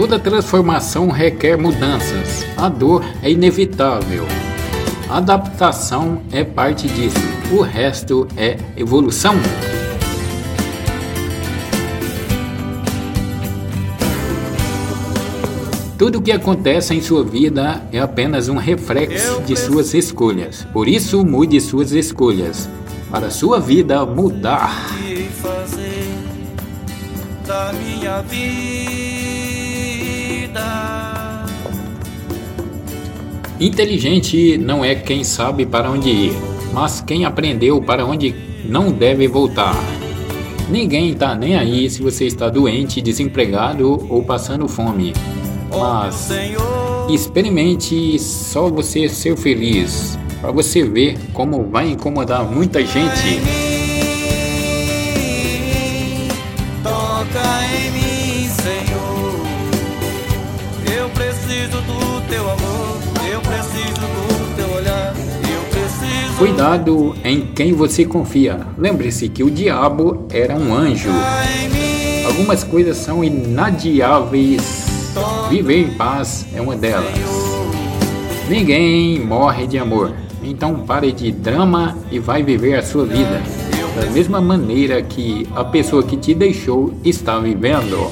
Toda transformação requer mudanças. A dor é inevitável. Adaptação é parte disso. O resto é evolução. Tudo o que acontece em sua vida é apenas um reflexo de suas escolhas. Por isso, mude suas escolhas para sua vida mudar. da minha vida. Inteligente não é quem sabe para onde ir, mas quem aprendeu para onde não deve voltar. Ninguém está nem aí se você está doente, desempregado ou passando fome. Mas experimente só você ser feliz, para você ver como vai incomodar muita gente. Toca em mim, Senhor. Eu preciso do teu amor, Cuidado em quem você confia. Lembre-se que o diabo era um anjo. Algumas coisas são inadiáveis Viver em paz é uma delas. Ninguém morre de amor, então pare de drama e vai viver a sua vida da mesma maneira que a pessoa que te deixou está vivendo.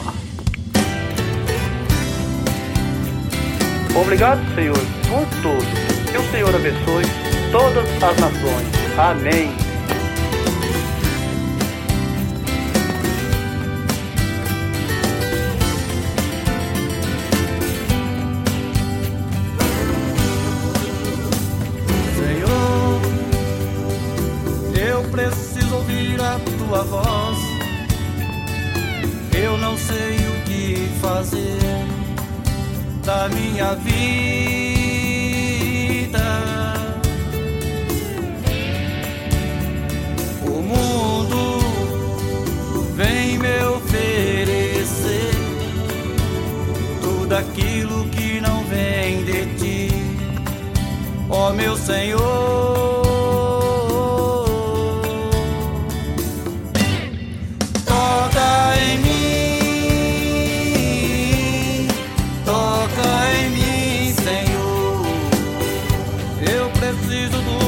Obrigado, Senhor, por tudo. Que o Senhor abençoe todas as nações. Amém. preciso ouvir a tua voz. Eu não sei o que fazer da minha vida. daquilo que não vem de ti, ó meu Senhor. Toca em mim, toca em mim, Senhor. Eu preciso do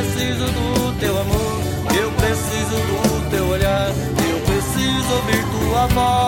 preciso do teu amor, eu preciso do teu olhar, eu preciso ouvir tua voz.